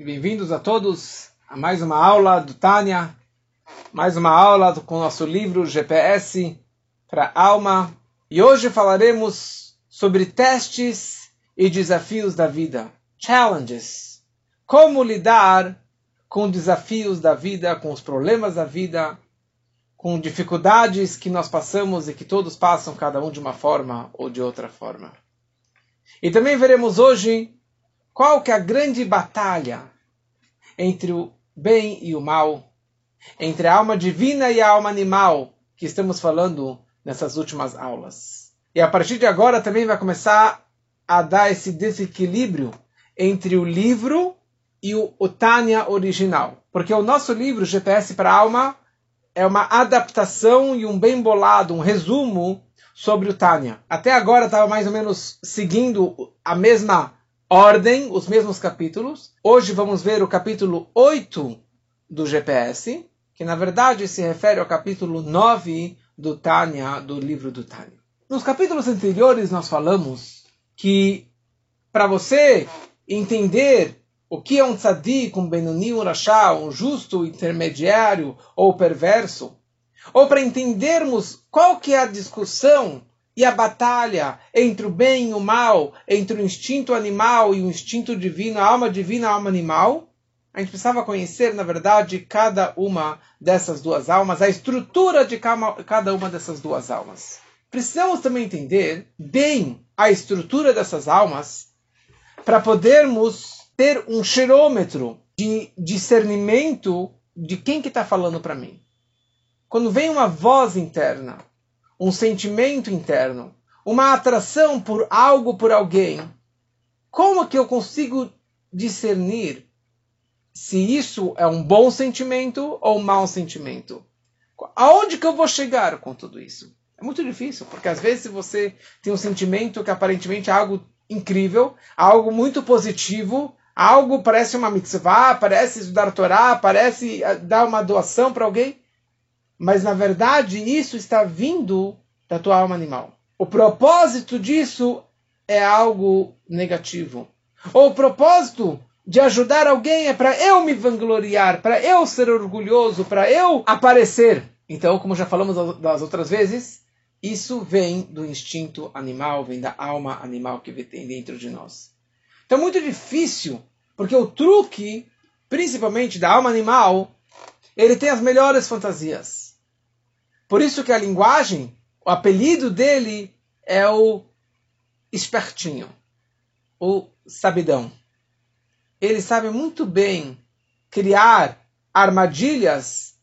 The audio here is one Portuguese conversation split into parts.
bem-vindos a todos a mais uma aula do Tânia, mais uma aula com o nosso livro GPS para alma. E hoje falaremos sobre testes e desafios da vida, challenges. Como lidar com desafios da vida, com os problemas da vida, com dificuldades que nós passamos e que todos passam, cada um de uma forma ou de outra forma. E também veremos hoje qual que é a grande batalha entre o bem e o mal, entre a alma divina e a alma animal, que estamos falando nessas últimas aulas. E a partir de agora também vai começar a dar esse desequilíbrio entre o livro e o, o Tânia original. Porque o nosso livro, GPS para a Alma, é uma adaptação e um bem bolado, um resumo sobre o Tânia. Até agora estava mais ou menos seguindo a mesma ordem, os mesmos capítulos. Hoje vamos ver o capítulo 8 do GPS, que na verdade se refere ao capítulo 9 do Tânia, do livro do Tânia. Nos capítulos anteriores nós falamos que para você entender o que é um tzadik, um benoni, um rachá, um justo intermediário ou perverso, ou para entendermos qual que é a discussão e a batalha entre o bem e o mal, entre o instinto animal e o instinto divino, a alma divina a alma animal, a gente precisava conhecer, na verdade, cada uma dessas duas almas, a estrutura de cada uma dessas duas almas. Precisamos também entender bem a estrutura dessas almas para podermos ter um cheirômetro de discernimento de quem que está falando para mim. Quando vem uma voz interna, um sentimento interno, uma atração por algo, por alguém, como que eu consigo discernir se isso é um bom sentimento ou um mau sentimento? Aonde que eu vou chegar com tudo isso? É muito difícil, porque às vezes você tem um sentimento que aparentemente é algo incrível, algo muito positivo, algo parece uma mitzvah, parece estudar Torá, parece eh, dar uma doação para alguém, mas na verdade isso está vindo da tua alma animal. O propósito disso é algo negativo. Ou o propósito de ajudar alguém é para eu me vangloriar, para eu ser orgulhoso, para eu aparecer. Então, como já falamos das outras vezes, isso vem do instinto animal, vem da alma animal que tem dentro de nós. Então é muito difícil, porque o truque, principalmente da alma animal, ele tem as melhores fantasias. Por isso que a linguagem, o apelido dele é o espertinho, o sabidão. Ele sabe muito bem criar armadilhas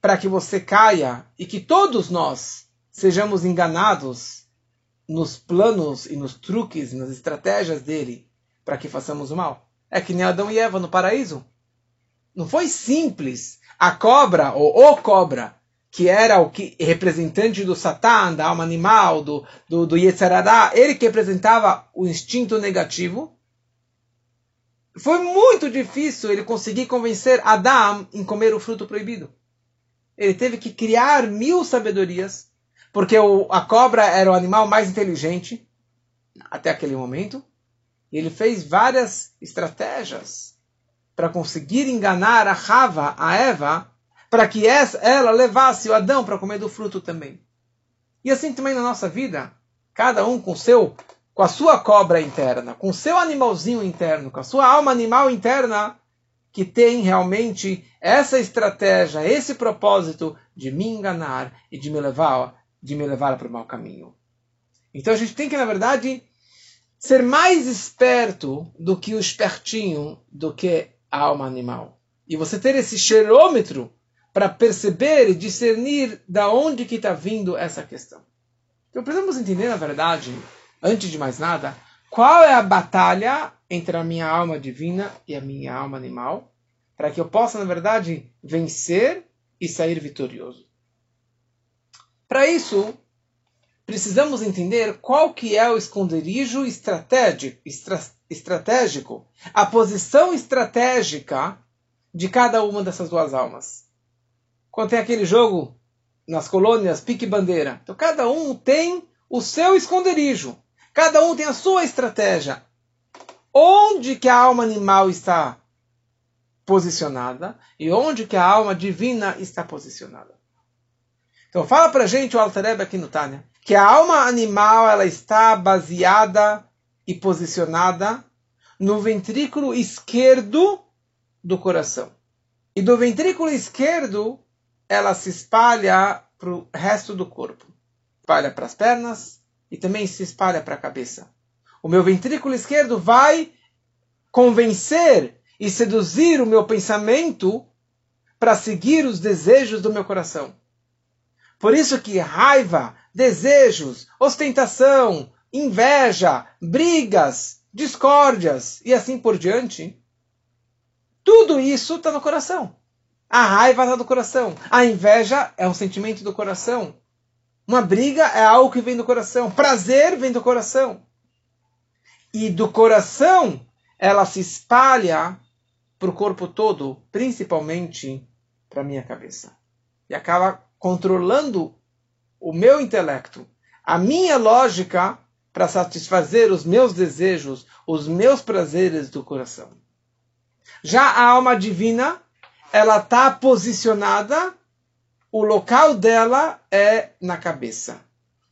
para que você caia e que todos nós sejamos enganados nos planos e nos truques, nas estratégias dele para que façamos o mal. É que nem Adão e Eva no paraíso. Não foi simples. A cobra, ou o cobra, que era o que representante do Satã, da alma animal, do, do, do ele que representava o instinto negativo. Foi muito difícil ele conseguir convencer Adão em comer o fruto proibido. Ele teve que criar mil sabedorias, porque o, a cobra era o animal mais inteligente até aquele momento. E ele fez várias estratégias para conseguir enganar a Rava, a Eva, para que ela levasse o Adão para comer do fruto também. E assim também na nossa vida, cada um com seu, com a sua cobra interna, com seu animalzinho interno, com a sua alma animal interna, que tem realmente essa estratégia, esse propósito de me enganar e de me levar, de me levar para o mau caminho. Então a gente tem que, na verdade, ser mais esperto do que o espertinho, do que a alma animal. E você ter esse cheirômetro para perceber e discernir da onde que está vindo essa questão. Então precisamos entender, na verdade, antes de mais nada, qual é a batalha entre a minha alma divina e a minha alma animal, para que eu possa, na verdade, vencer e sair vitorioso. Para isso, precisamos entender qual que é o esconderijo estratégico, estratégico, a posição estratégica de cada uma dessas duas almas quando tem aquele jogo nas colônias pique-bandeira. Então cada um tem o seu esconderijo. Cada um tem a sua estratégia. Onde que a alma animal está posicionada e onde que a alma divina está posicionada. Então fala pra gente o Altareb aqui no Tânia, que a alma animal ela está baseada e posicionada no ventrículo esquerdo do coração. E do ventrículo esquerdo ela se espalha para o resto do corpo. Espalha para as pernas e também se espalha para a cabeça. O meu ventrículo esquerdo vai convencer e seduzir o meu pensamento para seguir os desejos do meu coração. Por isso que raiva, desejos, ostentação, inveja, brigas, discórdias e assim por diante, tudo isso está no coração. A raiva está no coração. A inveja é um sentimento do coração. Uma briga é algo que vem do coração. Prazer vem do coração. E do coração ela se espalha para o corpo todo, principalmente para minha cabeça. E acaba controlando o meu intelecto, a minha lógica para satisfazer os meus desejos, os meus prazeres do coração. Já a alma divina, ela está posicionada, o local dela é na cabeça,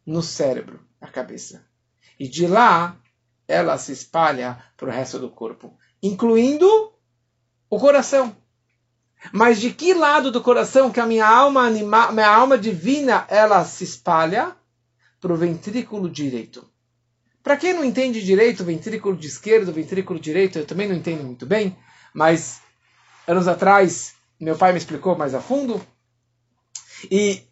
no cérebro, na cabeça. E de lá, ela se espalha para o resto do corpo, incluindo o coração. Mas de que lado do coração que a minha alma anima, minha alma divina, ela se espalha? Para o ventrículo direito. Para quem não entende direito, ventrículo de esquerdo, ventrículo direito, eu também não entendo muito bem, mas anos atrás meu pai me explicou mais a fundo. E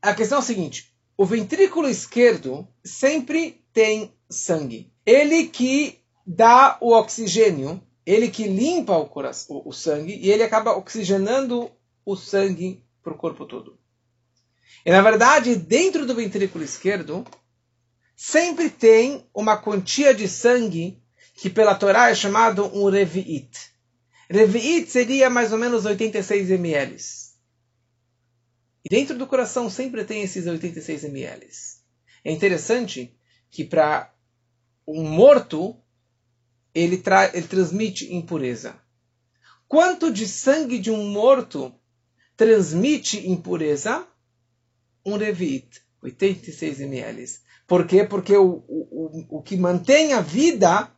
a questão é a seguinte: o ventrículo esquerdo sempre tem sangue. Ele que dá o oxigênio ele que limpa o, coração, o, sangue e ele acaba oxigenando o sangue para o corpo todo. E na verdade, dentro do ventrículo esquerdo, sempre tem uma quantia de sangue que pela Torá é chamado um revi'it. Revi'it seria mais ou menos 86 ml. E dentro do coração sempre tem esses 86 ml. É interessante que para um morto, ele, tra ele transmite impureza. Quanto de sangue de um morto transmite impureza? Um revit, 86 ml. Por quê? Porque o, o, o que mantém a vida,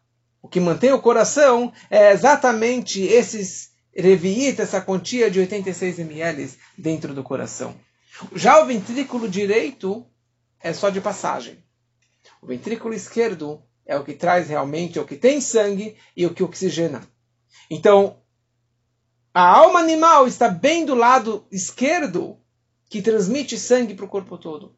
o que mantém o coração, é exatamente esses revit, essa quantia de 86 ml dentro do coração. Já o ventrículo direito é só de passagem. O ventrículo esquerdo é o que traz realmente, é o que tem sangue e o que oxigena. Então, a alma animal está bem do lado esquerdo, que transmite sangue para o corpo todo.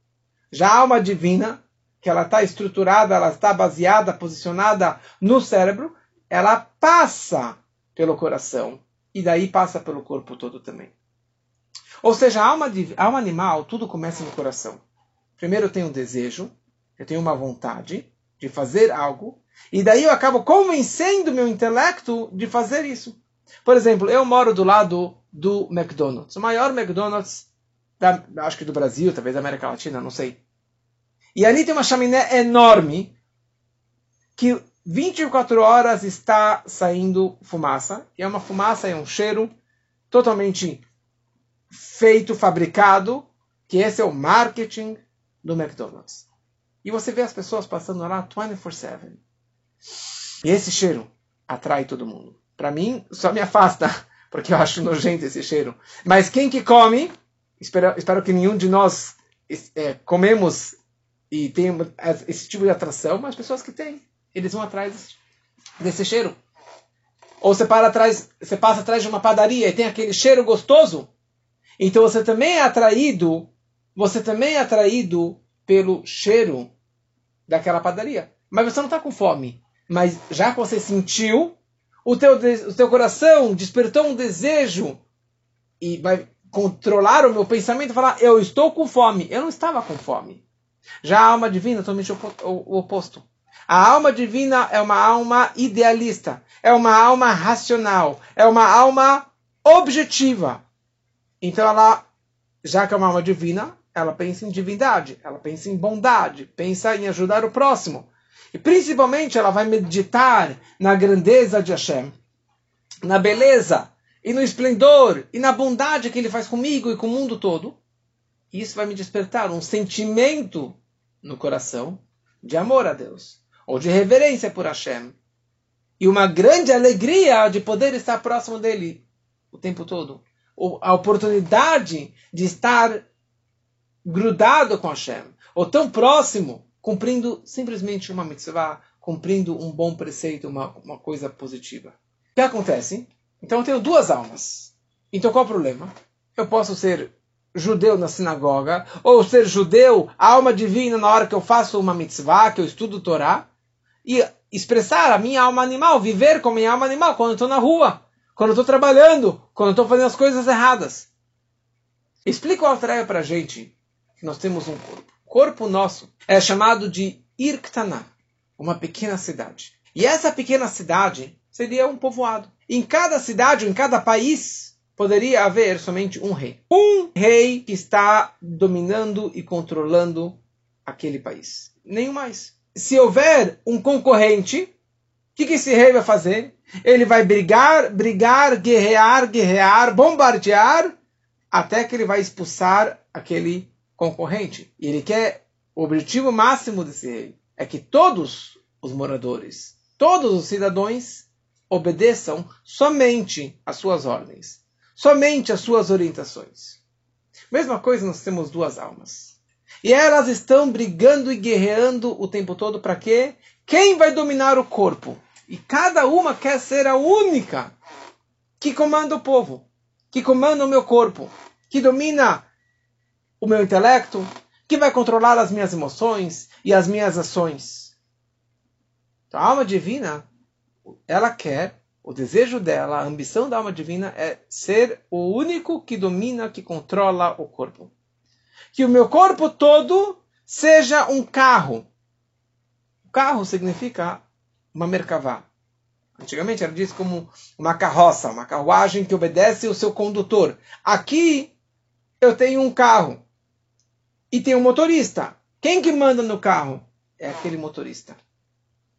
Já a alma divina, que ela está estruturada, ela está baseada, posicionada no cérebro, ela passa pelo coração e daí passa pelo corpo todo também. Ou seja, a alma, a alma animal, tudo começa no coração. Primeiro eu tenho um desejo, eu tenho uma vontade, de fazer algo, e daí eu acabo convencendo meu intelecto de fazer isso. Por exemplo, eu moro do lado do McDonald's, o maior McDonald's, da, acho que do Brasil, talvez da América Latina, não sei. E ali tem uma chaminé enorme que 24 horas está saindo fumaça. E é uma fumaça, é um cheiro totalmente feito, fabricado, que esse é o marketing do McDonald's. E você vê as pessoas passando lá 24/7. E esse cheiro atrai todo mundo. Para mim, só me afasta, porque eu acho nojento esse cheiro. Mas quem que come, espero, espero que nenhum de nós é, comemos e tem esse tipo de atração, mas pessoas que têm, eles vão atrás desse cheiro. Ou você, para atrás, você passa atrás de uma padaria e tem aquele cheiro gostoso, então você também é atraído, você também é atraído pelo cheiro daquela padaria. Mas você não está com fome. Mas já que você sentiu, o teu, o teu coração despertou um desejo e vai controlar o meu pensamento e falar: Eu estou com fome. Eu não estava com fome. Já a alma divina, totalmente o oposto. A alma divina é uma alma idealista, é uma alma racional, é uma alma objetiva. Então ela, já que é uma alma divina, ela pensa em divindade, ela pensa em bondade, pensa em ajudar o próximo. E principalmente ela vai meditar na grandeza de Hashem, na beleza e no esplendor e na bondade que ele faz comigo e com o mundo todo, isso vai me despertar um sentimento no coração de amor a Deus, ou de reverência por Hashem, e uma grande alegria de poder estar próximo dele o tempo todo. Ou a oportunidade de estar grudado com Hashem, ou tão próximo, cumprindo simplesmente uma mitzvah, cumprindo um bom preceito, uma, uma coisa positiva. O que acontece? Então eu tenho duas almas. Então qual o problema? Eu posso ser judeu na sinagoga, ou ser judeu, alma divina, na hora que eu faço uma mitzvah, que eu estudo Torá, e expressar a minha alma animal, viver com a minha alma animal quando eu estou na rua, quando eu estou trabalhando, quando eu estou fazendo as coisas erradas. Explica o Altareia para a gente que nós temos um corpo. O corpo nosso é chamado de Irktana, uma pequena cidade. E essa pequena cidade seria um povoado. Em cada cidade, em cada país, poderia haver somente um rei. Um rei que está dominando e controlando aquele país. Nenhum mais. Se houver um concorrente, o que, que esse rei vai fazer? Ele vai brigar, brigar, guerrear, guerrear, bombardear, até que ele vai expulsar aquele concorrente. E ele quer, o objetivo máximo desse rei é que todos os moradores, todos os cidadãos obedeçam somente às suas ordens, somente às suas orientações. Mesma coisa, nós temos duas almas. E elas estão brigando e guerreando o tempo todo para quê? Quem vai dominar o corpo? E cada uma quer ser a única que comanda o povo, que comanda o meu corpo, que domina o meu intelecto, que vai controlar as minhas emoções e as minhas ações. Então, a alma divina ela quer, o desejo dela, a ambição da alma divina é ser o único que domina, que controla o corpo. Que o meu corpo todo seja um carro. O carro significa uma merkavá. Antigamente era disso como uma carroça, uma carruagem que obedece o seu condutor. Aqui eu tenho um carro e tem um motorista. Quem que manda no carro? É aquele motorista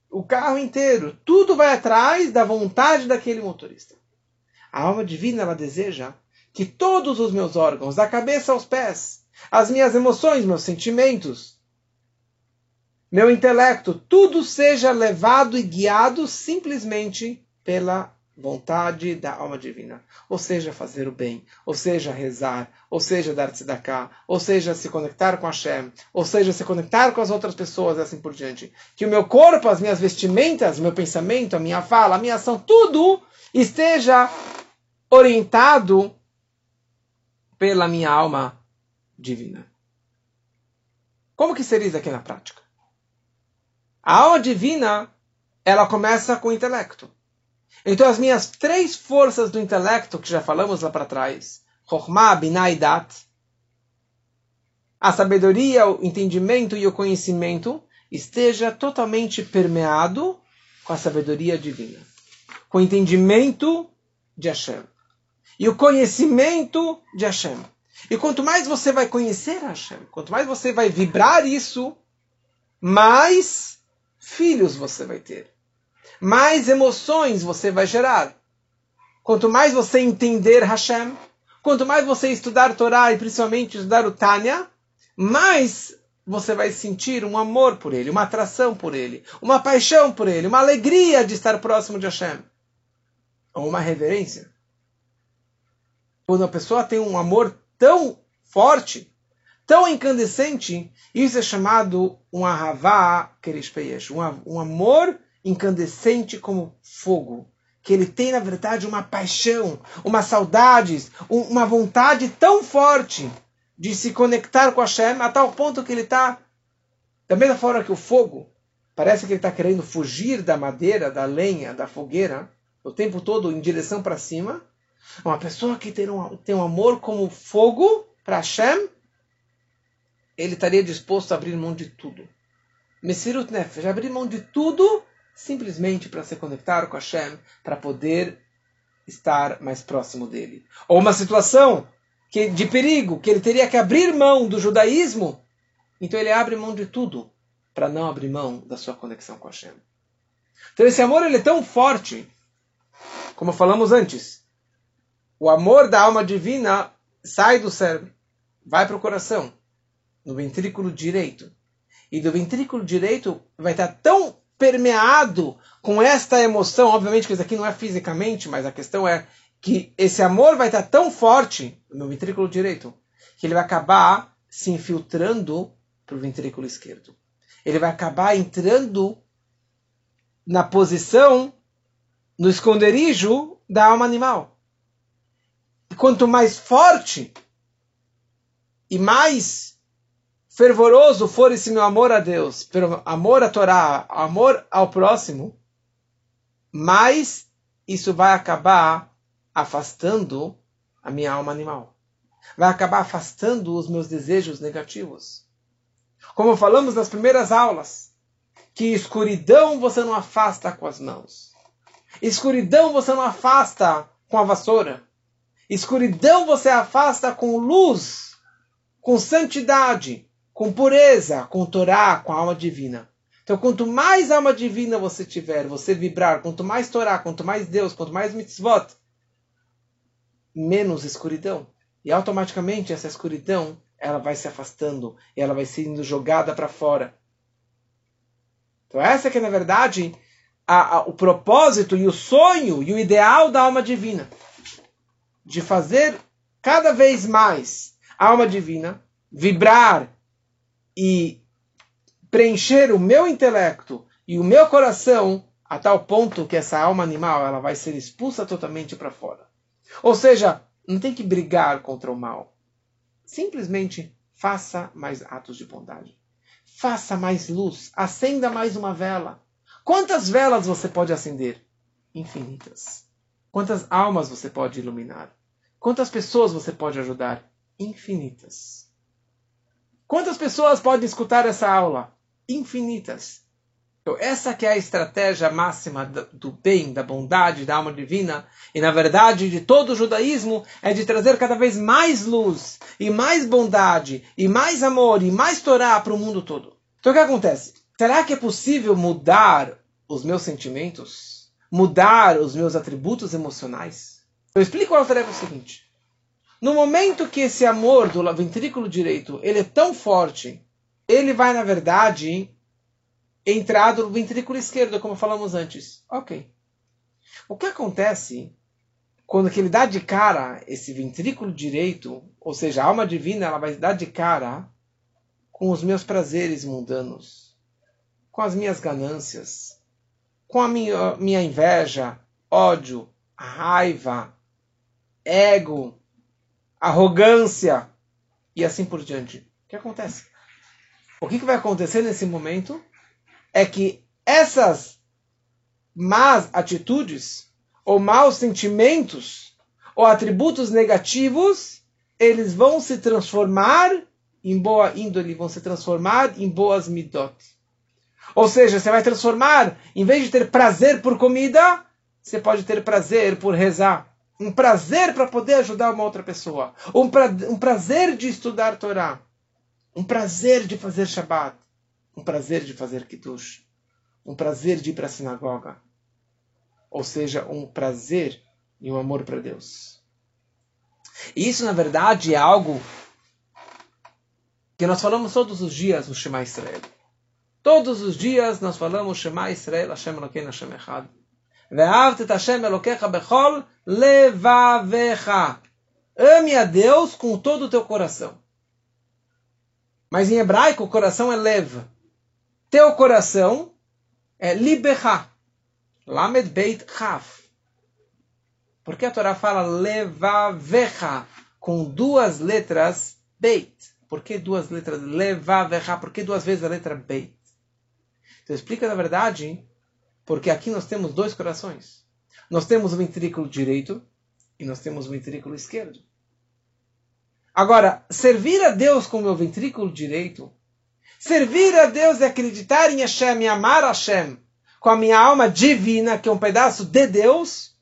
o carro inteiro, tudo vai atrás da vontade daquele motorista. A alma divina ela deseja que todos os meus órgãos, da cabeça aos pés, as minhas emoções, meus sentimentos, meu intelecto, tudo seja levado e guiado simplesmente pela vontade da alma divina. Ou seja, fazer o bem, ou seja, rezar, ou seja, dar tzedakah, ou seja, se conectar com Hashem, ou seja, se conectar com as outras pessoas, assim por diante. Que o meu corpo, as minhas vestimentas, o meu pensamento, a minha fala, a minha ação, tudo esteja orientado pela minha alma divina. Como que seria isso aqui na prática? A alma divina, ela começa com o intelecto. Então, as minhas três forças do intelecto, que já falamos lá para trás, Chokhmah, Binah e Dat, a sabedoria, o entendimento e o conhecimento, esteja totalmente permeado com a sabedoria divina, com o entendimento de Hashem e o conhecimento de Hashem. E quanto mais você vai conhecer Hashem, quanto mais você vai vibrar isso, mais filhos você vai ter mais emoções você vai gerar. Quanto mais você entender Hashem, quanto mais você estudar Torá e principalmente estudar o Tânia, mais você vai sentir um amor por ele, uma atração por ele, uma paixão por ele, uma alegria de estar próximo de Hashem. Ou uma reverência. Quando a pessoa tem um amor tão forte, tão incandescente, isso é chamado um ahavá kerishpeyesh, um, amor incandescente como fogo, que ele tem, na verdade, uma paixão, uma saudade, uma vontade tão forte de se conectar com Hashem, a tal ponto que ele está, da mesma forma que o fogo, parece que ele está querendo fugir da madeira, da lenha, da fogueira, o tempo todo em direção para cima. Uma pessoa que tem um, tem um amor como fogo para Hashem, ele estaria disposto a abrir mão de tudo. Messirut Nefesh, abrir mão de tudo simplesmente para se conectar com Hashem, para poder estar mais próximo dele. Ou uma situação que, de perigo, que ele teria que abrir mão do judaísmo, então ele abre mão de tudo para não abrir mão da sua conexão com Hashem. Então esse amor ele é tão forte, como falamos antes, o amor da alma divina sai do cérebro, vai para o coração, no ventrículo direito. E do ventrículo direito vai estar tão permeado com esta emoção, obviamente que isso aqui não é fisicamente, mas a questão é que esse amor vai estar tão forte no ventrículo direito que ele vai acabar se infiltrando para o ventrículo esquerdo. Ele vai acabar entrando na posição, no esconderijo da alma animal. E quanto mais forte e mais fervoroso for esse meu amor a Deus, amor à Torá, amor ao próximo, mais isso vai acabar afastando a minha alma animal. Vai acabar afastando os meus desejos negativos. Como falamos nas primeiras aulas, que escuridão você não afasta com as mãos. Escuridão você não afasta com a vassoura. Escuridão você afasta com luz, com santidade, com pureza, com Torá, com a alma divina. Então, quanto mais alma divina você tiver, você vibrar, quanto mais Torá, quanto mais Deus, quanto mais mitzvot, menos escuridão. E automaticamente essa escuridão ela vai se afastando ela vai sendo jogada para fora. Então essa que é, na verdade, a, a, o propósito e o sonho e o ideal da alma divina. De fazer cada vez mais a alma divina vibrar e preencher o meu intelecto e o meu coração a tal ponto que essa alma animal ela vai ser expulsa totalmente para fora. Ou seja, não tem que brigar contra o mal. Simplesmente faça mais atos de bondade. Faça mais luz. Acenda mais uma vela. Quantas velas você pode acender? Infinitas. Quantas almas você pode iluminar? Quantas pessoas você pode ajudar? Infinitas. Quantas pessoas podem escutar essa aula? Infinitas. Então, essa que é a estratégia máxima do bem, da bondade, da alma divina, e na verdade de todo o judaísmo, é de trazer cada vez mais luz, e mais bondade, e mais amor, e mais Torá para o mundo todo. Então o que acontece? Será que é possível mudar os meus sentimentos? Mudar os meus atributos emocionais? Eu explico ao Altaref o seguinte. No momento que esse amor do ventrículo direito ele é tão forte, ele vai, na verdade, entrado no ventrículo esquerdo, como falamos antes. Ok. O que acontece quando que ele dá de cara esse ventrículo direito, ou seja, a alma divina, ela vai dar de cara com os meus prazeres mundanos, com as minhas ganâncias, com a minha, minha inveja, ódio, raiva, ego, arrogância e assim por diante. O que acontece? O que, vai acontecer nesse momento? é que essas más atitudes, ou maus sentimentos, ou atributos negativos, eles vão se transformar em boa índole, vão se transformar em boas midot. Ou seja, você vai transformar, em vez de ter prazer por comida, você pode ter prazer por rezar. Um prazer para poder ajudar uma outra pessoa. Um, pra, um prazer de estudar Torá. Um prazer de fazer Shabbat um prazer de fazer kiddush, um prazer de ir para a sinagoga, ou seja, um prazer e um amor para Deus. E isso, na verdade, é algo que nós falamos todos os dias no Shema Israel. Todos os dias nós falamos Shema Israel, Hashem Elokeinu Hashem Echad. Ve'avt et levavecha. Ame a Deus com todo o teu coração. Mas em hebraico, o coração é lev. Teu coração é libecha. Lamed beit chaf. Porque a Torá fala levavecha com duas letras beit. Por que duas letras levavecha? Por que duas vezes a letra beit? Então explica, na verdade, porque aqui nós temos dois corações. Nós temos o ventrículo direito e nós temos o ventrículo esquerdo. Agora, servir a Deus com o meu ventrículo direito Servir a Deus e acreditar em Hashem e amar Hashem com a minha alma divina, que é um pedaço de Deus,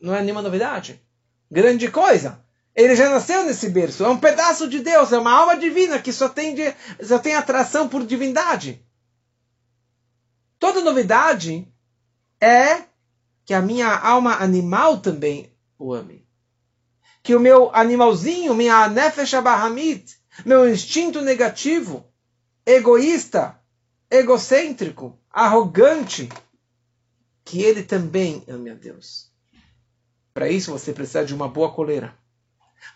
não é nenhuma novidade. Grande coisa. Ele já nasceu nesse berço. É um pedaço de Deus, é uma alma divina que só tem, de, só tem atração por divindade. Toda novidade é que a minha alma animal também, o ame. Que o meu animalzinho, minha nefesh abahamit, meu instinto negativo, egoísta, egocêntrico, arrogante, que ele também ame a Deus. Para isso você precisa de uma boa coleira.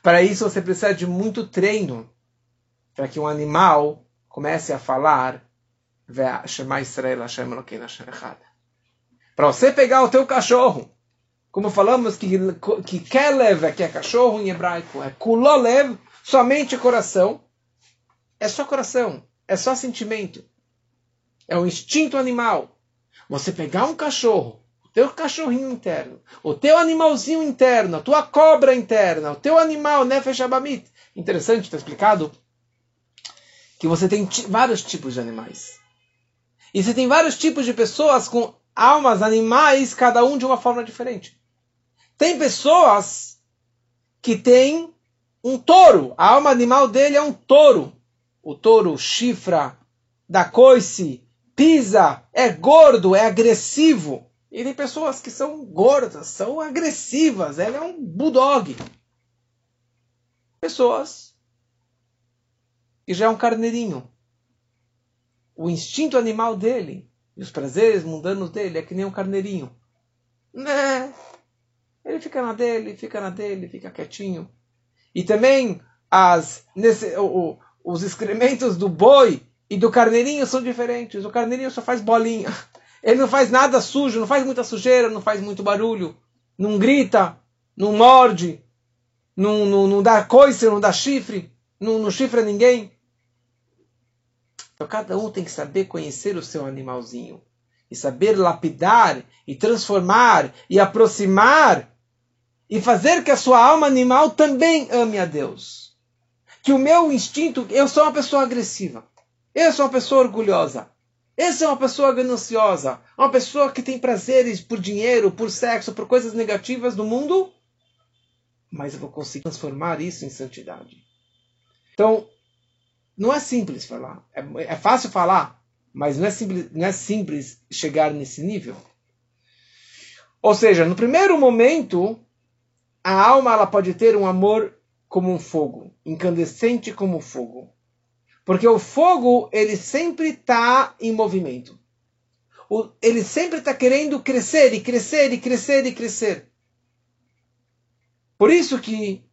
Para isso você precisa de muito treino. Para que um animal comece a falar para você pegar o teu cachorro, como falamos que, que Kelev, que é cachorro em hebraico, é Kulolev, somente coração, é só coração, é só sentimento. É o instinto animal. Você pegar um cachorro, o teu cachorrinho interno, o teu animalzinho interno, a tua cobra interna, o teu animal, Nefesh Abamit. Interessante, está explicado que você tem vários tipos de animais. E você tem vários tipos de pessoas com almas, animais, cada um de uma forma diferente. Tem pessoas que têm um touro. A alma animal dele é um touro. O touro chifra, dá coice, pisa, é gordo, é agressivo. E tem pessoas que são gordas, são agressivas. Ela é um bulldog. Pessoas que já é um carneirinho o instinto animal dele e os prazeres mundanos dele é que nem um carneirinho. Né? Ele fica na dele, fica na dele, fica quietinho. E também as, nesse, o, os excrementos do boi e do carneirinho são diferentes. O carneirinho só faz bolinha. Ele não faz nada sujo, não faz muita sujeira, não faz muito barulho, não grita, não morde, não, não, não dá coice, não dá chifre, não, não chifra ninguém. Então cada um tem que saber conhecer o seu animalzinho e saber lapidar e transformar e aproximar e fazer que a sua alma animal também ame a Deus. Que o meu instinto, eu sou uma pessoa agressiva, eu sou uma pessoa orgulhosa, eu sou uma pessoa gananciosa, uma pessoa que tem prazeres por dinheiro, por sexo, por coisas negativas do mundo, mas eu vou conseguir transformar isso em santidade. Então, não é simples falar. É, é fácil falar, mas não é, simples, não é simples chegar nesse nível. Ou seja, no primeiro momento, a alma ela pode ter um amor como um fogo, incandescente como fogo. Porque o fogo, ele sempre está em movimento. O, ele sempre está querendo crescer e crescer e crescer e crescer. Por isso que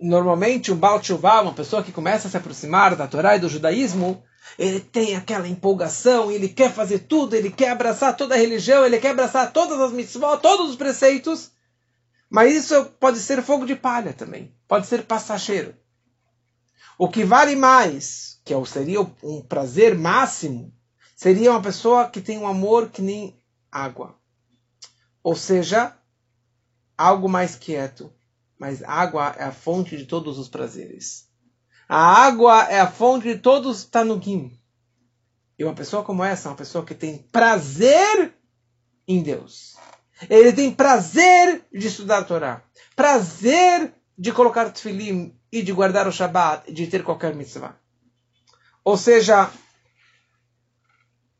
normalmente um Baal Tshuva, uma pessoa que começa a se aproximar da Torá e do judaísmo, ele tem aquela empolgação, ele quer fazer tudo, ele quer abraçar toda a religião, ele quer abraçar todas as mitzvot, todos os preceitos. Mas isso pode ser fogo de palha também, pode ser passageiro. O que vale mais, que é seria um prazer máximo, seria uma pessoa que tem um amor que nem água. Ou seja, algo mais quieto, mas água é a fonte de todos os prazeres. A água é a fonte de todos os tanugim. E uma pessoa como essa, uma pessoa que tem prazer em Deus. Ele tem prazer de estudar a Torá, prazer de colocar tefilim e de guardar o Shabat, de ter qualquer mitzvah. Ou seja,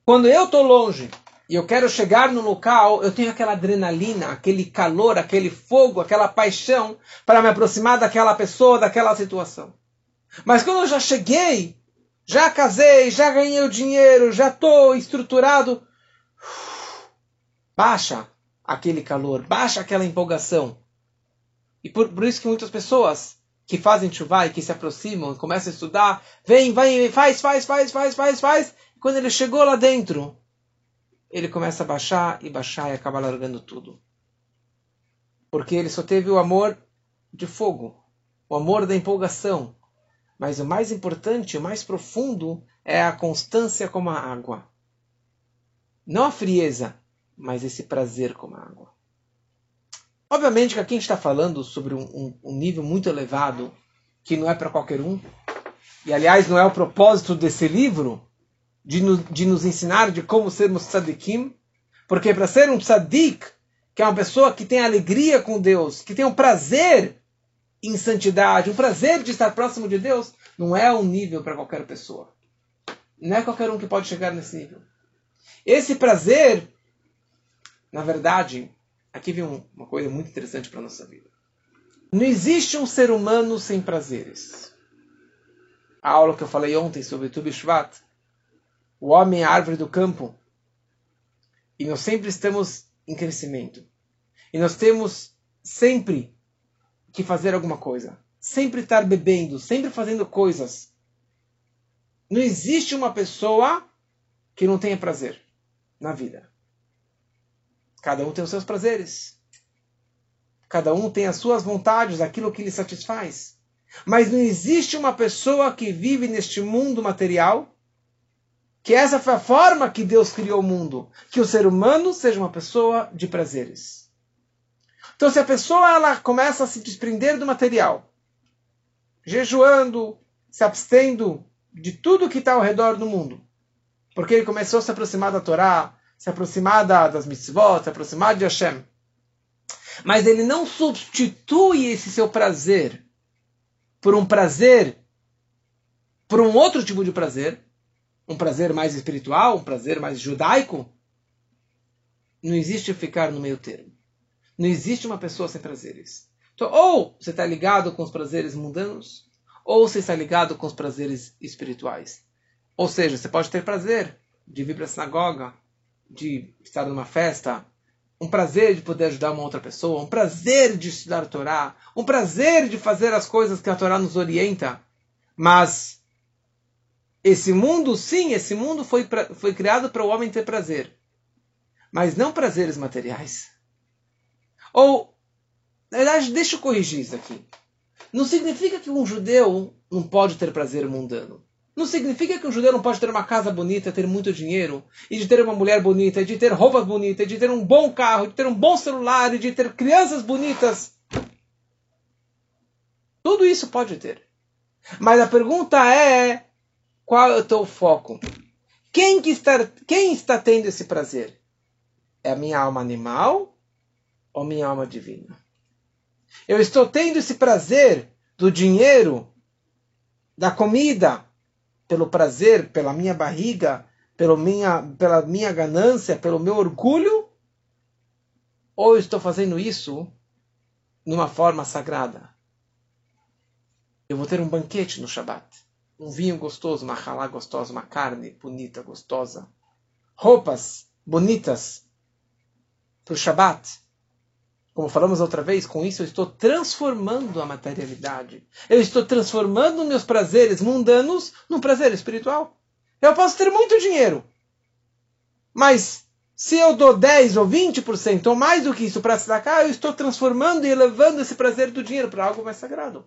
quando eu estou longe e eu quero chegar no local, eu tenho aquela adrenalina, aquele calor, aquele fogo, aquela paixão para me aproximar daquela pessoa, daquela situação. Mas quando eu já cheguei, já casei, já ganhei o dinheiro, já estou estruturado, baixa aquele calor, baixa aquela empolgação. E por, por isso que muitas pessoas que fazem chuva e que se aproximam, começam a estudar, vem, vem, faz, faz, faz, faz, faz, faz. Quando ele chegou lá dentro, ele começa a baixar e baixar e acaba largando tudo. Porque ele só teve o amor de fogo, o amor da empolgação. Mas o mais importante, o mais profundo, é a constância como a água. Não a frieza, mas esse prazer como a água. Obviamente que aqui a gente está falando sobre um, um, um nível muito elevado, que não é para qualquer um. E aliás, não é o propósito desse livro, de, de nos ensinar de como sermos tzadikim, porque para ser um tzadik, que é uma pessoa que tem alegria com Deus, que tem um prazer em santidade, um prazer de estar próximo de Deus, não é um nível para qualquer pessoa. Não é qualquer um que pode chegar nesse nível. Esse prazer, na verdade, aqui vem uma coisa muito interessante para a nossa vida. Não existe um ser humano sem prazeres. A aula que eu falei ontem sobre Tu Shvat, o homem é a árvore do campo, e nós sempre estamos em crescimento. E nós temos sempre que fazer alguma coisa. Sempre estar bebendo, sempre fazendo coisas. Não existe uma pessoa que não tenha prazer na vida. Cada um tem os seus prazeres. Cada um tem as suas vontades, aquilo que lhe satisfaz. Mas não existe uma pessoa que vive neste mundo material que essa foi a forma que Deus criou o mundo, que o ser humano seja uma pessoa de prazeres. Então, se a pessoa ela começa a se desprender do material, jejuando, se abstendo de tudo que está ao redor do mundo, porque ele começou a se aproximar da Torá, se aproximar das mitzvot, se aproximar de Hashem, mas ele não substitui esse seu prazer por um prazer, por um outro tipo de prazer, um prazer mais espiritual, um prazer mais judaico, não existe ficar no meio termo. Não existe uma pessoa sem prazeres. Então, ou você está ligado com os prazeres mundanos, ou você está ligado com os prazeres espirituais. Ou seja, você pode ter prazer de vir para a sinagoga, de estar numa festa, um prazer de poder ajudar uma outra pessoa, um prazer de estudar a Torá, um prazer de fazer as coisas que a Torá nos orienta. Mas esse mundo, sim, esse mundo foi, pra, foi criado para o homem ter prazer. Mas não prazeres materiais. Ou, na verdade, deixa eu corrigir isso aqui. Não significa que um judeu não pode ter prazer mundano. Não significa que um judeu não pode ter uma casa bonita, ter muito dinheiro, e de ter uma mulher bonita, de ter roupas bonitas, de ter um bom carro, de ter um bom celular, e de ter crianças bonitas. Tudo isso pode ter. Mas a pergunta é: qual é o teu foco? Quem, que está, quem está tendo esse prazer? É a minha alma animal ou minha alma divina? Eu estou tendo esse prazer do dinheiro, da comida, pelo prazer, pela minha barriga, pelo minha, pela minha ganância, pelo meu orgulho? Ou estou fazendo isso numa forma sagrada? Eu vou ter um banquete no Shabat. Um vinho gostoso, uma halá gostosa, uma carne bonita, gostosa. Roupas bonitas para o Shabat. Como falamos outra vez, com isso eu estou transformando a materialidade. Eu estou transformando meus prazeres mundanos num prazer espiritual. Eu posso ter muito dinheiro, mas se eu dou 10 ou 20% ou mais do que isso para cá, eu estou transformando e elevando esse prazer do dinheiro para algo mais sagrado.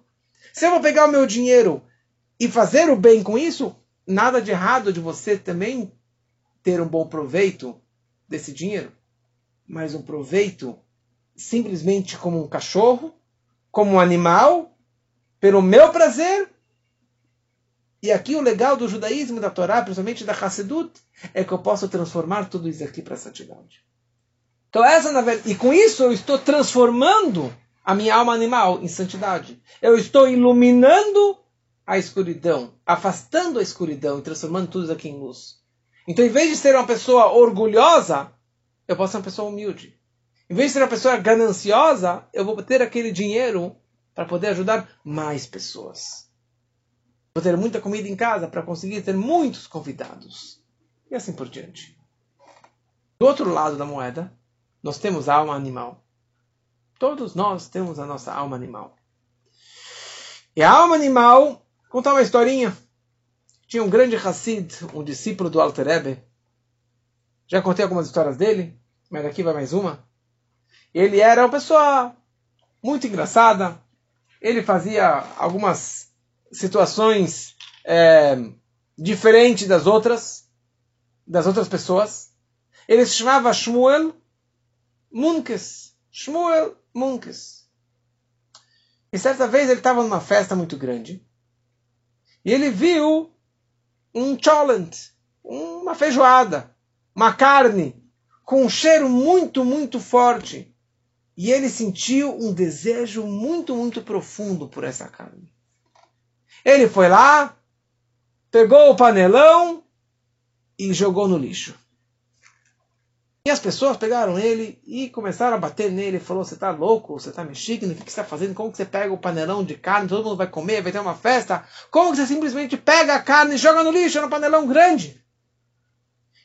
Se eu vou pegar o meu dinheiro e fazer o bem com isso, nada de errado de você também ter um bom proveito desse dinheiro, mas um proveito simplesmente como um cachorro, como um animal, pelo meu prazer. E aqui o legal do judaísmo, da Torá, principalmente da Hassedut, é que eu posso transformar tudo isso aqui para santidade. Então essa na verdade, e com isso eu estou transformando a minha alma animal em santidade. Eu estou iluminando a escuridão, afastando a escuridão e transformando tudo aqui em luz. Então, em vez de ser uma pessoa orgulhosa, eu posso ser uma pessoa humilde. Em vez de ser uma pessoa gananciosa, eu vou ter aquele dinheiro para poder ajudar mais pessoas. Vou ter muita comida em casa para conseguir ter muitos convidados. E assim por diante. Do outro lado da moeda, nós temos a alma animal. Todos nós temos a nossa alma animal. E a alma animal, contar uma historinha. Tinha um grande Hassid, um discípulo do Alter Rebbe. Já contei algumas histórias dele, mas aqui vai mais uma. Ele era uma pessoa muito engraçada. Ele fazia algumas situações é, diferentes das outras, das outras pessoas. Ele se chamava Shmuel Munkes. Shmuel Munkes. E certa vez ele estava numa festa muito grande e ele viu um cholent, uma feijoada, uma carne com um cheiro muito, muito forte. E ele sentiu um desejo muito, muito profundo por essa carne. Ele foi lá, pegou o panelão e jogou no lixo. E as pessoas pegaram ele e começaram a bater nele. Falou: Você tá louco? Você tá mexicano? O que, você está fazendo? Como que você pega o panelão de carne? Todo mundo vai comer, vai ter uma festa. Como que você simplesmente pega a carne e joga no lixo, no panelão grande?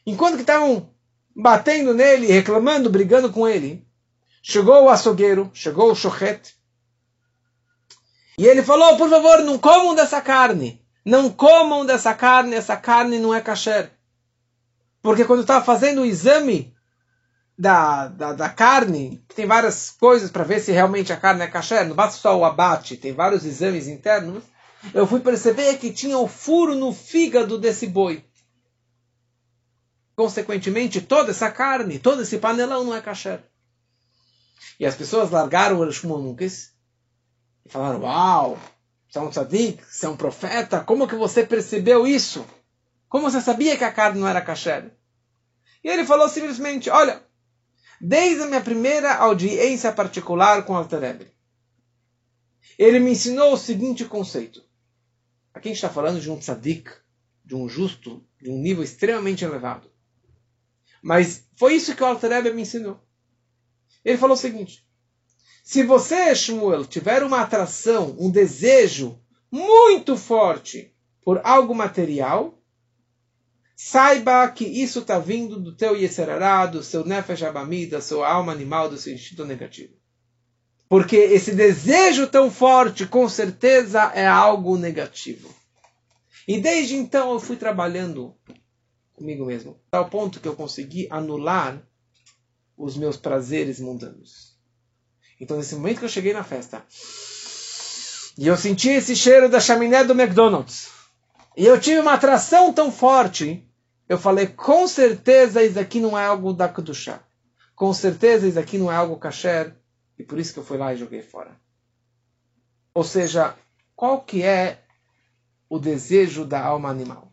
Enquanto que estavam batendo nele, reclamando, brigando com ele, chegou o açougueiro, chegou o chochet. E ele falou: Por favor, não comam dessa carne. Não comam dessa carne, essa carne não é kasher. Porque quando estava fazendo o exame da, da, da carne, tem várias coisas para ver se realmente a carne é kasher, não basta só o abate, tem vários exames internos. Eu fui perceber que tinha um furo no fígado desse boi. Consequentemente, toda essa carne, todo esse panelão não é kasher. E as pessoas largaram o Shmonukes e falaram: Uau, você é um tzadik, você é um profeta, como que você percebeu isso? Como você sabia que a carne não era kasher? E ele falou simplesmente: Olha, desde a minha primeira audiência particular com Altarebbe. Ele me ensinou o seguinte conceito. Aqui a gente está falando de um tzadik, de um justo, de um nível extremamente elevado. Mas foi isso que o Altarebbe me ensinou. Ele falou o seguinte: se você, Shmuel, tiver uma atração, um desejo muito forte por algo material, Saiba que isso está vindo do teu Yeserará, do seu Nefesh Abami, da sua alma animal, do seu instinto negativo. Porque esse desejo tão forte, com certeza, é algo negativo. E desde então eu fui trabalhando comigo mesmo, ao ponto que eu consegui anular os meus prazeres mundanos. Então, nesse momento que eu cheguei na festa, e eu senti esse cheiro da chaminé do McDonald's, e eu tive uma atração tão forte eu falei, com certeza isso aqui não é algo da Kedushá. Com certeza isso aqui não é algo kasher. E por isso que eu fui lá e joguei fora. Ou seja, qual que é o desejo da alma animal?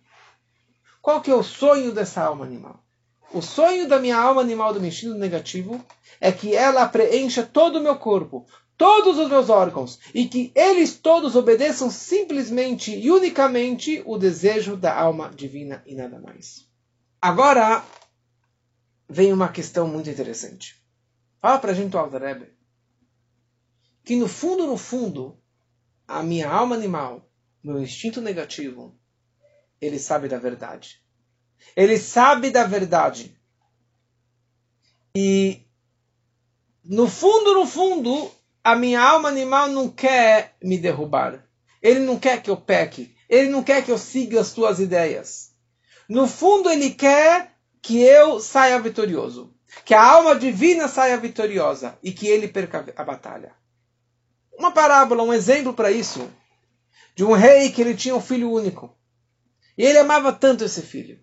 Qual que é o sonho dessa alma animal? O sonho da minha alma animal, do instinto negativo, é que ela preencha todo o meu corpo, todos os meus órgãos, e que eles todos obedeçam simplesmente e unicamente o desejo da alma divina e nada mais. Agora vem uma questão muito interessante. Fala para a gente o Alder que no fundo, no fundo, a minha alma animal, meu instinto negativo, ele sabe da verdade. Ele sabe da verdade. E no fundo, no fundo, a minha alma animal não quer me derrubar. Ele não quer que eu peque. Ele não quer que eu siga as tuas ideias. No fundo, ele quer que eu saia vitorioso. Que a alma divina saia vitoriosa e que ele perca a batalha. Uma parábola, um exemplo para isso, de um rei que ele tinha um filho único. E ele amava tanto esse filho.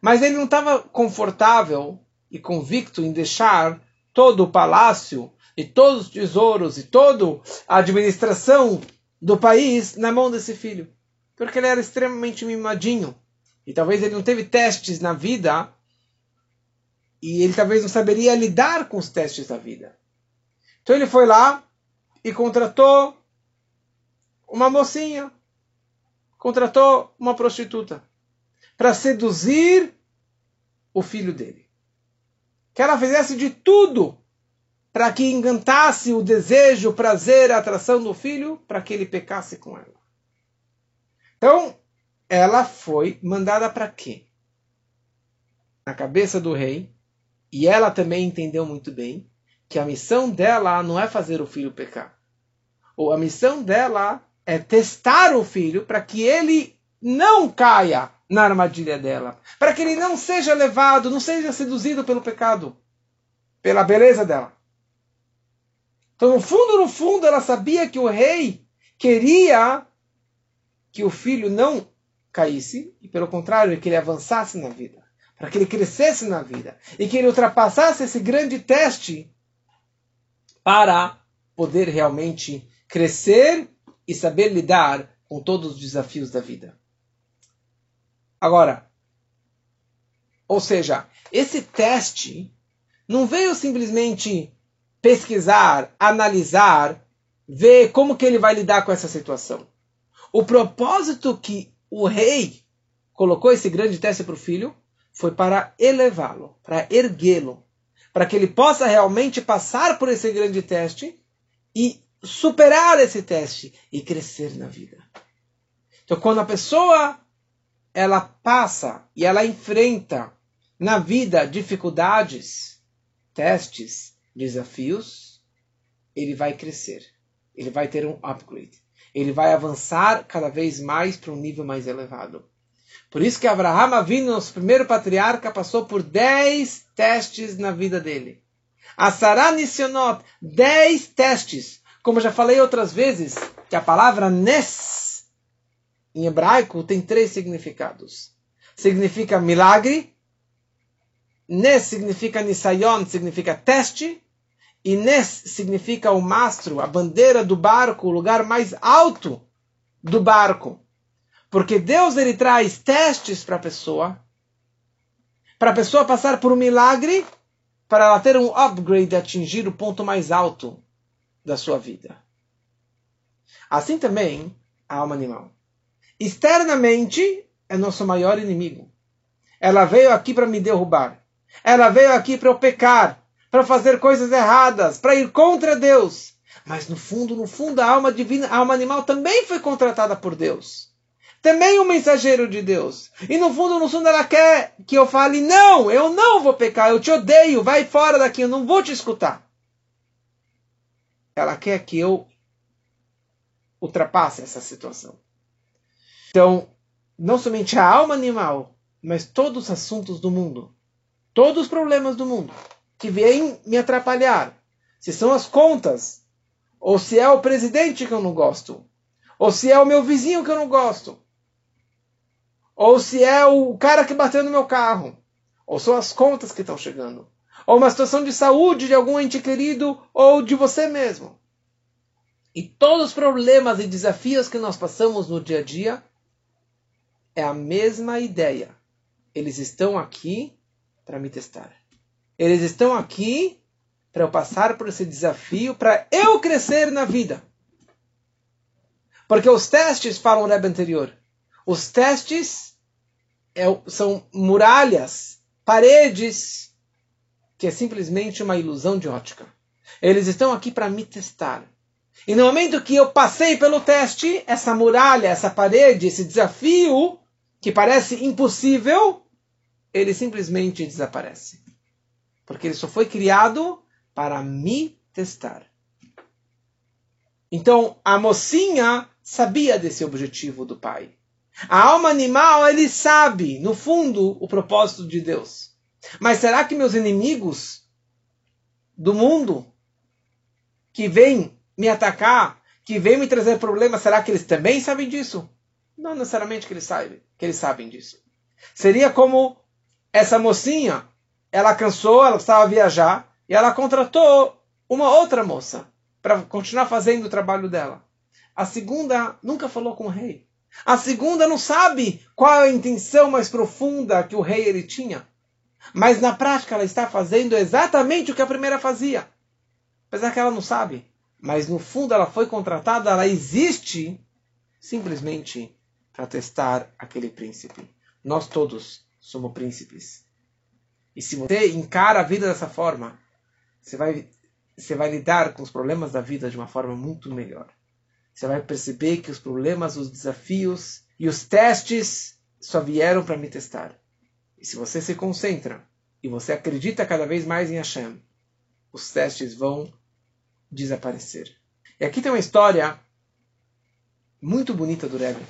Mas ele não estava confortável e convicto em deixar todo o palácio e todos os tesouros e toda a administração do país na mão desse filho. Porque ele era extremamente mimadinho. E talvez ele não teve testes na vida. E ele talvez não saberia lidar com os testes da vida. Então ele foi lá e contratou uma mocinha. Contratou uma prostituta. Para seduzir o filho dele. Que ela fizesse de tudo para que encantasse o desejo, o prazer, a atração do filho, para que ele pecasse com ela. Então, ela foi mandada para quê? Na cabeça do rei, e ela também entendeu muito bem que a missão dela não é fazer o filho pecar. Ou a missão dela é testar o filho para que ele não caia na armadilha dela, para que ele não seja levado, não seja seduzido pelo pecado, pela beleza dela. Então, no fundo, no fundo, ela sabia que o rei queria que o filho não caísse, e pelo contrário, que ele avançasse na vida, para que ele crescesse na vida, e que ele ultrapassasse esse grande teste para poder realmente crescer e saber lidar com todos os desafios da vida. Agora, ou seja, esse teste não veio simplesmente pesquisar, analisar, ver como que ele vai lidar com essa situação. O propósito que o rei colocou esse grande teste para o filho foi para elevá-lo, para erguê-lo, para que ele possa realmente passar por esse grande teste e superar esse teste e crescer na vida. Então, quando a pessoa ela passa e ela enfrenta na vida dificuldades, testes, desafios, ele vai crescer. Ele vai ter um upgrade. Ele vai avançar cada vez mais para um nível mais elevado. Por isso que Abraham vindo nosso primeiro patriarca, passou por 10 testes na vida dele. A Sarah Nissionot, 10 testes. Como já falei outras vezes, que a palavra Nes, em hebraico, tem três significados. Significa milagre, Nes significa Nisayon, significa teste, e Nes significa o mastro, a bandeira do barco, o lugar mais alto do barco. Porque Deus ele traz testes para a pessoa, para a pessoa passar por um milagre, para ela ter um upgrade, atingir o ponto mais alto da sua vida. Assim também a alma animal. Externamente é nosso maior inimigo. Ela veio aqui para me derrubar. Ela veio aqui para eu pecar, para fazer coisas erradas, para ir contra Deus. Mas no fundo, no fundo, a alma divina, a alma animal também foi contratada por Deus também um mensageiro de Deus. E no fundo, no fundo, ela quer que eu fale: não, eu não vou pecar, eu te odeio, vai fora daqui, eu não vou te escutar. Ela quer que eu ultrapasse essa situação. Então, não somente a alma animal, mas todos os assuntos do mundo, todos os problemas do mundo que vêm me atrapalhar, se são as contas, ou se é o presidente que eu não gosto, ou se é o meu vizinho que eu não gosto, ou se é o cara que bateu no meu carro, ou são as contas que estão chegando, ou uma situação de saúde de algum ente querido, ou de você mesmo. E todos os problemas e desafios que nós passamos no dia a dia é a mesma ideia. Eles estão aqui para me testar. Eles estão aqui para eu passar por esse desafio, para eu crescer na vida. Porque os testes, falam o Rebbe anterior, os testes é, são muralhas, paredes, que é simplesmente uma ilusão de ótica. Eles estão aqui para me testar. E no momento que eu passei pelo teste, essa muralha, essa parede, esse desafio, que parece impossível, ele simplesmente desaparece. Porque ele só foi criado para me testar. Então, a mocinha sabia desse objetivo do pai. A alma animal, ele sabe, no fundo, o propósito de Deus. Mas será que meus inimigos do mundo, que vêm me atacar, que vêm me trazer problemas, será que eles também sabem disso? Não necessariamente que eles sabem, que eles sabem disso. Seria como essa mocinha, ela cansou, ela precisava viajar, e ela contratou uma outra moça para continuar fazendo o trabalho dela. A segunda nunca falou com o rei. A segunda não sabe qual a intenção mais profunda que o rei ele tinha. Mas na prática ela está fazendo exatamente o que a primeira fazia. Apesar que ela não sabe. Mas no fundo ela foi contratada, ela existe simplesmente para testar aquele príncipe. Nós todos somos príncipes. E se você encara a vida dessa forma, você vai, você vai lidar com os problemas da vida de uma forma muito melhor você vai perceber que os problemas, os desafios e os testes só vieram para me testar. E se você se concentra e você acredita cada vez mais em Hashem, os testes vão desaparecer. E aqui tem uma história muito bonita do Rebbe.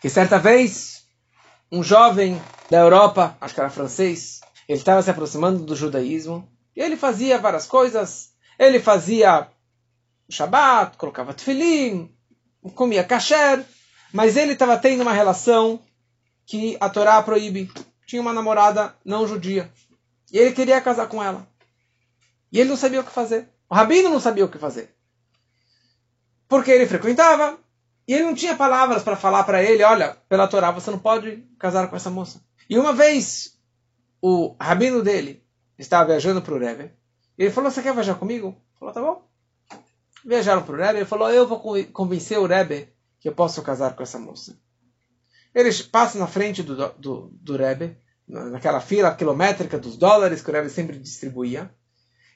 Que certa vez, um jovem da Europa, acho que era francês, ele estava se aproximando do judaísmo e ele fazia várias coisas. Ele fazia Shabbat, colocava tefilim, comia kasher, mas ele estava tendo uma relação que a Torá proíbe. Tinha uma namorada não judia. E ele queria casar com ela. E ele não sabia o que fazer. O rabino não sabia o que fazer. Porque ele frequentava e ele não tinha palavras para falar para ele: olha, pela Torá você não pode casar com essa moça. E uma vez o rabino dele estava viajando para o Rebbe. E ele falou: Você quer viajar comigo? Ele falou: Tá bom. Viajaram para o Rebbe e falou: Eu vou convencer o Rebbe que eu posso casar com essa moça. Ele passa na frente do, do, do Rebbe, naquela fila quilométrica dos dólares que o Rebbe sempre distribuía.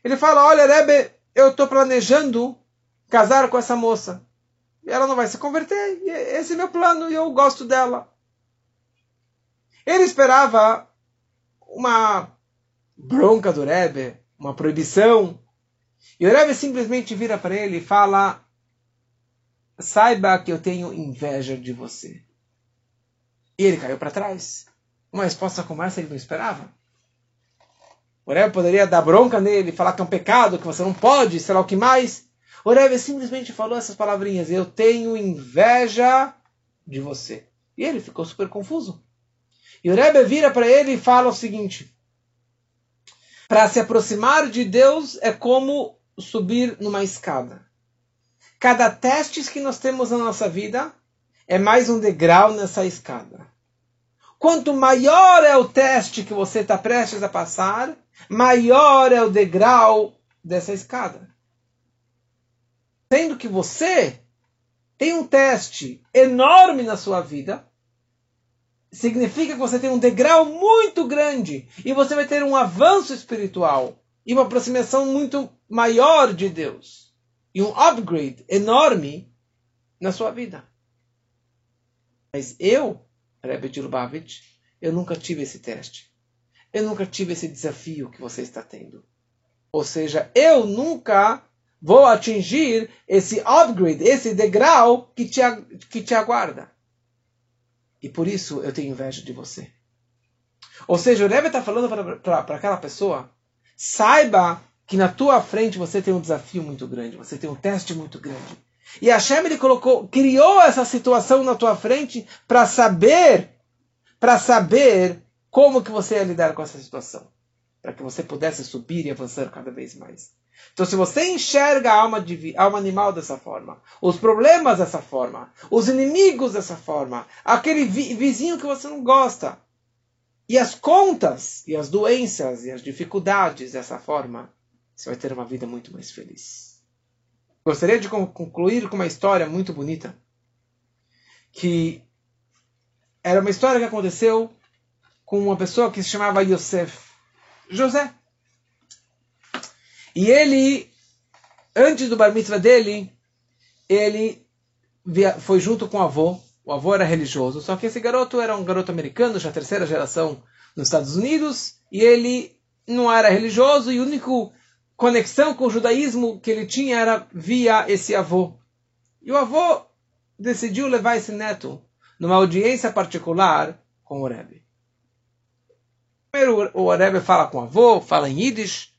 Ele fala, olha Rebbe, eu estou planejando casar com essa moça. Ela não vai se converter. esse é meu plano e eu gosto dela. Ele esperava uma bronca do Rebbe, uma proibição. E o Rebbe simplesmente vira para ele e fala: Saiba que eu tenho inveja de você. E ele caiu para trás. Uma resposta como essa ele não esperava. O Rebbe poderia dar bronca nele, falar que é um pecado, que você não pode, sei lá o que mais. O Rebbe simplesmente falou essas palavrinhas: Eu tenho inveja de você. E ele ficou super confuso. E o Rebbe vira para ele e fala o seguinte: Para se aproximar de Deus é como subir numa escada. Cada teste que nós temos na nossa vida é mais um degrau nessa escada. Quanto maior é o teste que você está prestes a passar, maior é o degrau dessa escada. Sendo que você tem um teste enorme na sua vida, significa que você tem um degrau muito grande e você vai ter um avanço espiritual e uma aproximação muito maior de Deus e um upgrade enorme na sua vida. Mas eu, Rebbe de Lubavitch, eu nunca tive esse teste. Eu nunca tive esse desafio que você está tendo. Ou seja, eu nunca vou atingir esse upgrade, esse degrau que te, que te aguarda. E por isso eu tenho inveja de você. Ou seja, o Rebbe está falando para aquela pessoa: saiba que na tua frente você tem um desafio muito grande, você tem um teste muito grande. E Hashem ele colocou, criou essa situação na tua frente para saber, para saber como que você ia lidar com essa situação, para que você pudesse subir e avançar cada vez mais. Então, se você enxerga a alma, de, a alma animal dessa forma, os problemas dessa forma, os inimigos dessa forma, aquele vi, vizinho que você não gosta, e as contas, e as doenças, e as dificuldades dessa forma, você vai ter uma vida muito mais feliz. Gostaria de concluir com uma história muito bonita, que era uma história que aconteceu com uma pessoa que se chamava Yosef, José. E ele, antes do bar mitzvah dele, ele foi junto com o avô. O avô era religioso, só que esse garoto era um garoto americano, já terceira geração nos Estados Unidos, e ele não era religioso, e a única conexão com o judaísmo que ele tinha era via esse avô. E o avô decidiu levar esse neto numa audiência particular com o Rebbe. Primeiro o Rebbe fala com o avô, fala em Yiddish,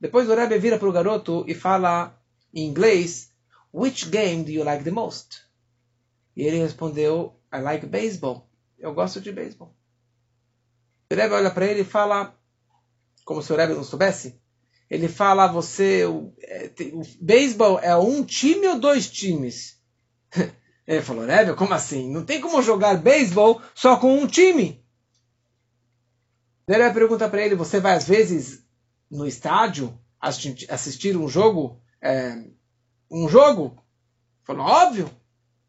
depois o Rebbe vira para o garoto e fala em inglês, Which game do you like the most? E ele respondeu, I like baseball. Eu gosto de beisebol. O Rebbe olha para ele e fala, como se o Rebbe não soubesse, ele fala, você, o, é, o beisebol é um time ou dois times? Ele falou, Rebbe, como assim? Não tem como jogar beisebol só com um time. O Rebbe pergunta para ele, você vai às vezes no estádio assistir um jogo, é, um jogo? Falou, óbvio.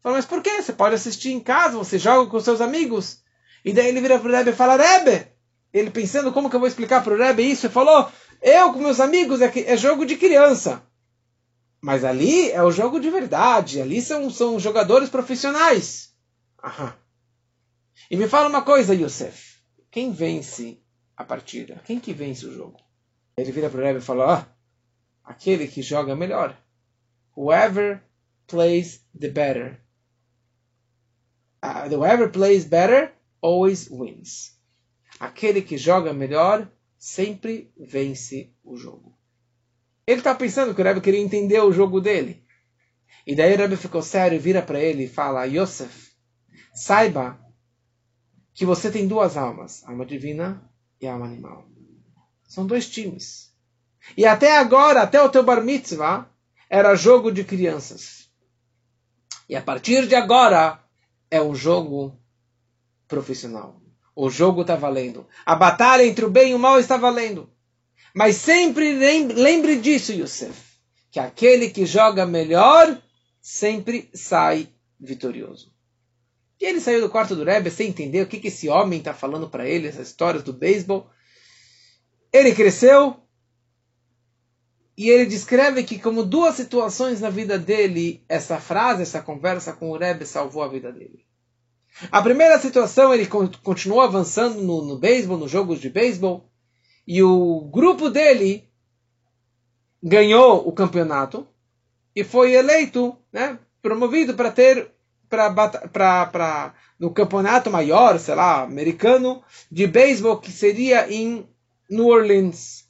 Falou, mas por que? Você pode assistir em casa, você joga com seus amigos. E daí ele vira para o Rebbe e fala, Rebbe, ele pensando como que eu vou explicar para o Rebbe isso, ele falou, eu com meus amigos é, é jogo de criança. Mas ali é o jogo de verdade, ali são, são jogadores profissionais. Aham. E me fala uma coisa, Youssef. Quem vence a partida? Quem que vence o jogo? Ele vira para o Rebbe e fala: ah, aquele que joga melhor. Whoever plays the better. Uh, whoever plays better always wins. Aquele que joga melhor sempre vence o jogo. Ele está pensando que o Rebbe queria entender o jogo dele. E daí o Rebbe ficou sério, vira para ele e fala: Yosef, saiba que você tem duas almas, alma divina e alma animal. São dois times. E até agora, até o teu bar mitzvah, era jogo de crianças. E a partir de agora, é um jogo profissional. O jogo está valendo. A batalha entre o bem e o mal está valendo. Mas sempre lembre disso, Yosef, que aquele que joga melhor sempre sai vitorioso. E ele saiu do quarto do Rebbe sem entender o que, que esse homem está falando para ele, essas histórias do beisebol. Ele cresceu e ele descreve que, como duas situações na vida dele, essa frase, essa conversa com o Rebbe salvou a vida dele. A primeira situação, ele continuou avançando no, no beisebol, nos jogos de beisebol, e o grupo dele ganhou o campeonato e foi eleito, né, promovido para ter para no campeonato maior, sei lá, americano de beisebol que seria em New Orleans.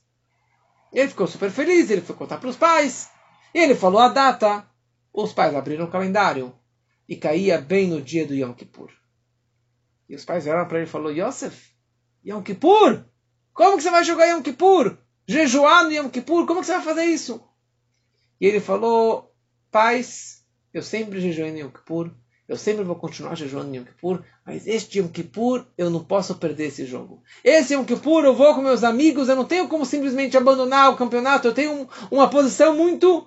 Ele ficou super feliz, ele foi contar para os pais. E ele falou a data. Os pais abriram o calendário e caía bem no dia do Yom Kippur. E os pais vieram para ele e falaram: Yosef, Yom Kippur? Como que você vai jogar Yom Kippur? Jejuar no Yom Kippur? Como que você vai fazer isso? E ele falou: Pais, eu sempre jejuei no Yom Kippur. Eu sempre vou continuar jejuando no Yom Kippur, mas este Yom Kippur eu não posso perder esse jogo. Esse Yom Kippur eu vou com meus amigos, eu não tenho como simplesmente abandonar o campeonato, eu tenho um, uma posição muito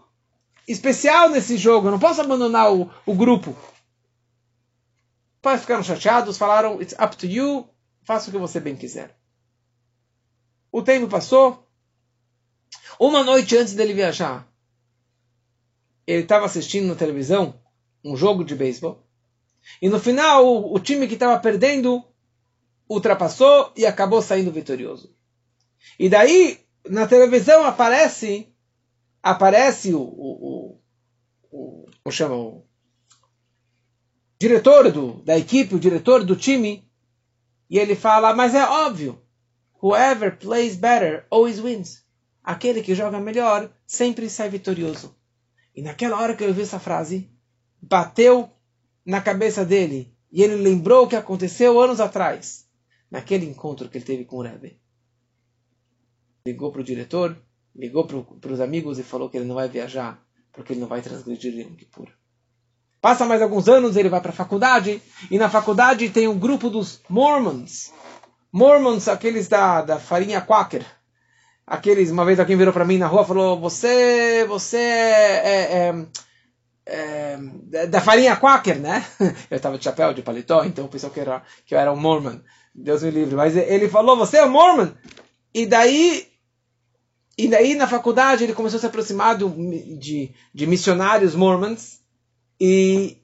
especial nesse jogo, eu não posso abandonar o, o grupo pais ficaram chateados, falaram: It's up to you, faça o que você bem quiser. O tempo passou. Uma noite antes dele viajar, ele estava assistindo na televisão um jogo de beisebol. E no final, o, o time que estava perdendo ultrapassou e acabou saindo vitorioso. E daí, na televisão aparece aparece o, o, o, o, chama, o diretor do, da equipe, o diretor do time, e ele fala, mas é óbvio, whoever plays better always wins. Aquele que joga melhor sempre sai vitorioso. E naquela hora que eu vi essa frase, bateu na cabeça dele, e ele lembrou o que aconteceu anos atrás, naquele encontro que ele teve com o Rebbe. Ligou para o diretor, ligou para os amigos e falou que ele não vai viajar, porque ele não vai transgredir Yom Kippur. Passa mais alguns anos, ele vai para a faculdade, e na faculdade tem um grupo dos Mormons. Mormons, aqueles da, da farinha Quaker. Aqueles, uma vez alguém virou para mim na rua e falou: Você, você é, é, é, da farinha Quaker, né? Eu estava de chapéu, de paletó, então pensou que, era, que eu era um Mormon. Deus me livre. Mas ele falou: Você é um Mormon? E daí e daí, na faculdade, ele começou a se aproximar de, de, de missionários mormons. E,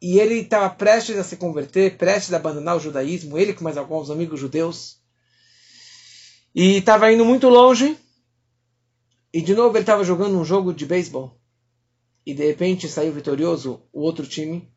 e ele estava prestes a se converter, prestes a abandonar o judaísmo, ele com mais alguns amigos judeus. E estava indo muito longe. E de novo ele estava jogando um jogo de beisebol. E de repente saiu vitorioso o outro time.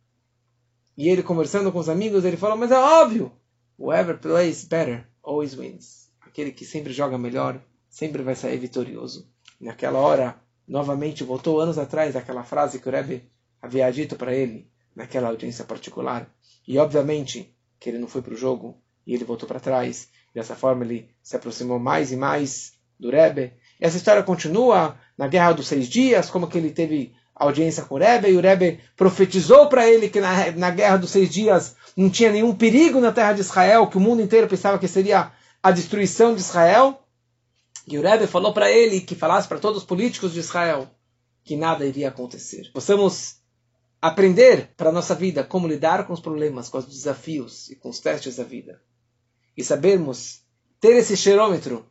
E ele conversando com os amigos, ele falou: Mas é óbvio! Whoever plays better always wins. Aquele que sempre joga melhor sempre vai sair vitorioso. E naquela hora, novamente voltou anos atrás aquela frase que o Rebbe havia dito para ele naquela audiência particular. E obviamente que ele não foi para o jogo e ele voltou para trás. Dessa forma ele se aproximou mais e mais do Rebbe. E essa história continua na Guerra dos Seis Dias, como que ele teve audiência com o Rebbe, e o Rebbe profetizou para ele que na, na Guerra dos Seis Dias não tinha nenhum perigo na terra de Israel, que o mundo inteiro pensava que seria a destruição de Israel. E o Rebbe falou para ele que falasse para todos os políticos de Israel que nada iria acontecer. Possamos aprender para a nossa vida como lidar com os problemas, com os desafios e com os testes da vida. E sabermos ter esse cheirômetro.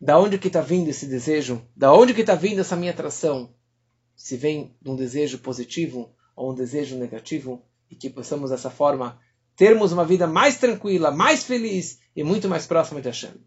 Da onde que está vindo esse desejo? Da onde que está vindo essa minha atração? Se vem de um desejo positivo ou um desejo negativo e que possamos dessa forma termos uma vida mais tranquila, mais feliz e muito mais próxima de Hashem.